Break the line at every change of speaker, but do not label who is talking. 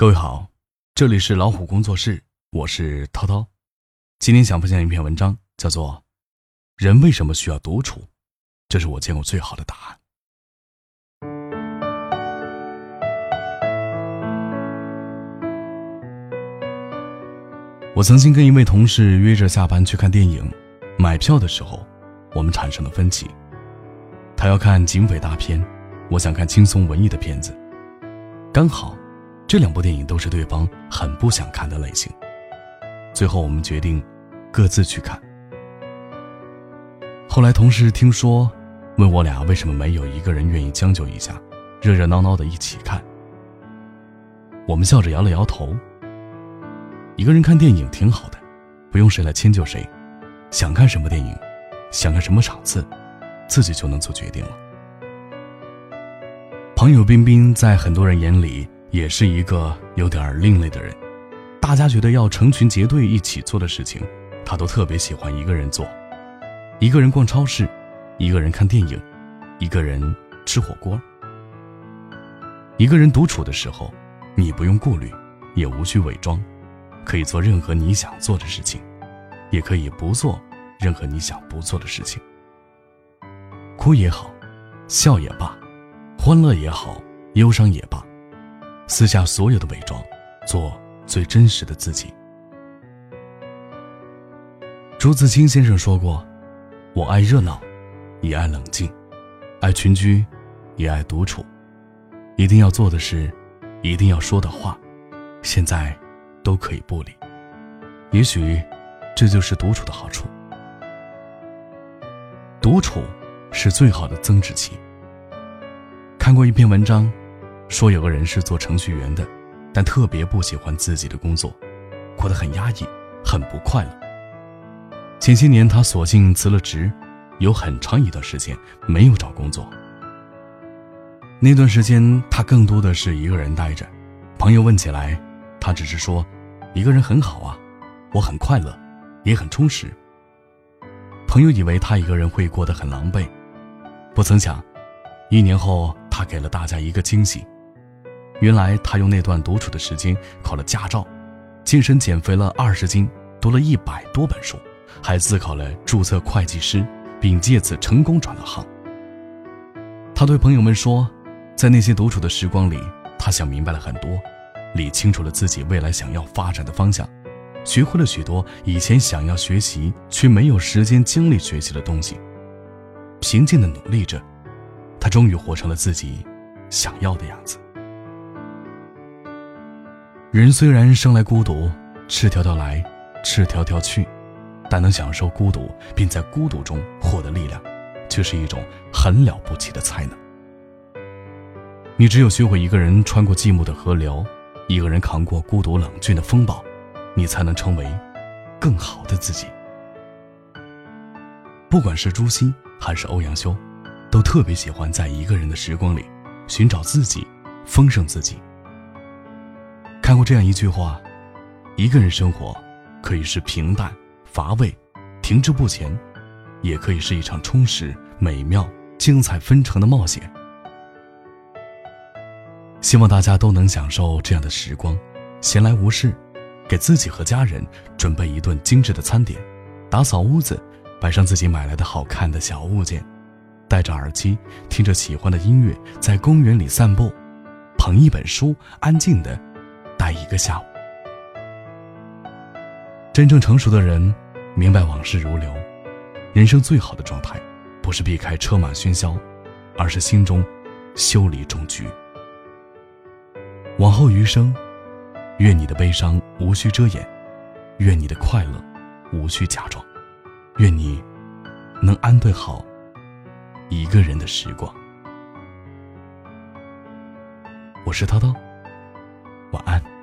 各位好，这里是老虎工作室，我是涛涛。今天想分享一篇文章，叫做《人为什么需要独处》，这是我见过最好的答案。我曾经跟一位同事约着下班去看电影，买票的时候，我们产生了分歧。他要看警匪大片，我想看轻松文艺的片子，刚好。这两部电影都是对方很不想看的类型。最后我们决定各自去看。后来同事听说，问我俩为什么没有一个人愿意将就一下，热热闹闹的一起看。我们笑着摇了摇头。一个人看电影挺好的，不用谁来迁就谁，想看什么电影，想看什么场次，自己就能做决定了。朋友冰冰在很多人眼里。也是一个有点另类的人，大家觉得要成群结队一起做的事情，他都特别喜欢一个人做。一个人逛超市，一个人看电影，一个人吃火锅。一个人独处的时候，你不用顾虑，也无需伪装，可以做任何你想做的事情，也可以不做任何你想不做的事情。哭也好，笑也罢，欢乐也好，忧伤也罢。撕下所有的伪装，做最真实的自己。朱自清先生说过：“我爱热闹，也爱冷静；爱群居，也爱独处。一定要做的事，一定要说的话，现在都可以不理。也许，这就是独处的好处。独处是最好的增值期。”看过一篇文章。说有个人是做程序员的，但特别不喜欢自己的工作，过得很压抑，很不快乐。前些年他索性辞了职，有很长一段时间没有找工作。那段时间他更多的是一个人待着，朋友问起来，他只是说，一个人很好啊，我很快乐，也很充实。朋友以为他一个人会过得很狼狈，不曾想，一年后他给了大家一个惊喜。原来他用那段独处的时间考了驾照，健身减肥了二十斤，读了一百多本书，还自考了注册会计师，并借此成功转了行。他对朋友们说，在那些独处的时光里，他想明白了很多，理清楚了自己未来想要发展的方向，学会了许多以前想要学习却没有时间精力学习的东西。平静的努力着，他终于活成了自己想要的样子。人虽然生来孤独，赤条条来，赤条条去，但能享受孤独，并在孤独中获得力量，却是一种很了不起的才能。你只有学会一个人穿过寂寞的河流，一个人扛过孤独冷峻的风暴，你才能成为更好的自己。不管是朱熹还是欧阳修，都特别喜欢在一个人的时光里寻找自己，丰盛自己。看过这样一句话：一个人生活，可以是平淡、乏味、停滞不前，也可以是一场充实、美妙、精彩纷呈的冒险。希望大家都能享受这样的时光，闲来无事，给自己和家人准备一顿精致的餐点，打扫屋子，摆上自己买来的好看的小物件，戴着耳机，听着喜欢的音乐，在公园里散步，捧一本书，安静的。待一个下午。真正成熟的人，明白往事如流。人生最好的状态，不是避开车马喧嚣，而是心中修理种局。往后余生，愿你的悲伤无需遮掩，愿你的快乐无需假装，愿你能安顿好一个人的时光。我是涛涛。晚安。